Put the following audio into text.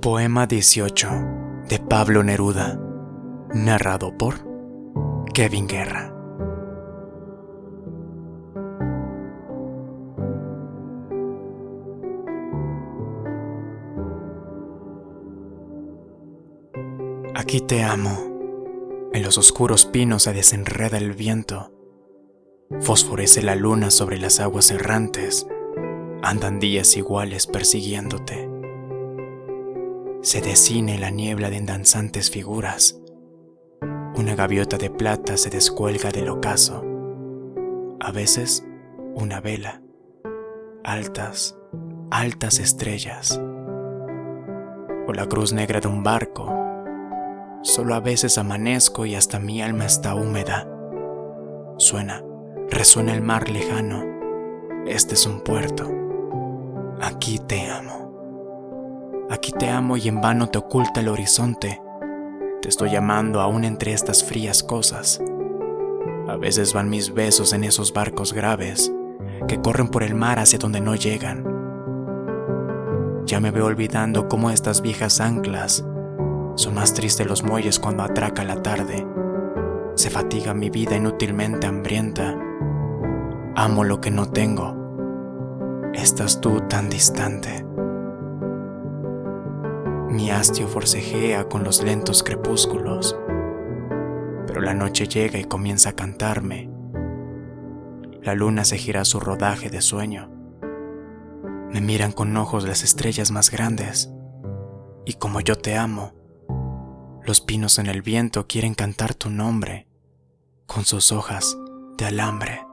Poema 18 de Pablo Neruda, narrado por Kevin Guerra. Aquí te amo. En los oscuros pinos se desenreda el viento. Fosforece la luna sobre las aguas errantes. Andan días iguales persiguiéndote. Se decine la niebla de danzantes figuras. Una gaviota de plata se descuelga del ocaso. A veces, una vela. Altas, altas estrellas. O la cruz negra de un barco Solo a veces amanezco y hasta mi alma está húmeda. Suena, resuena el mar lejano. Este es un puerto. Aquí te amo. Aquí te amo y en vano te oculta el horizonte. Te estoy llamando aún entre estas frías cosas. A veces van mis besos en esos barcos graves que corren por el mar hacia donde no llegan. Ya me veo olvidando cómo estas viejas anclas son más tristes los muelles cuando atraca la tarde. Se fatiga mi vida inútilmente hambrienta. Amo lo que no tengo. Estás tú tan distante. Mi hastio forcejea con los lentos crepúsculos, pero la noche llega y comienza a cantarme. La luna se gira su rodaje de sueño. Me miran con ojos las estrellas más grandes, y como yo te amo, los pinos en el viento quieren cantar tu nombre con sus hojas de alambre.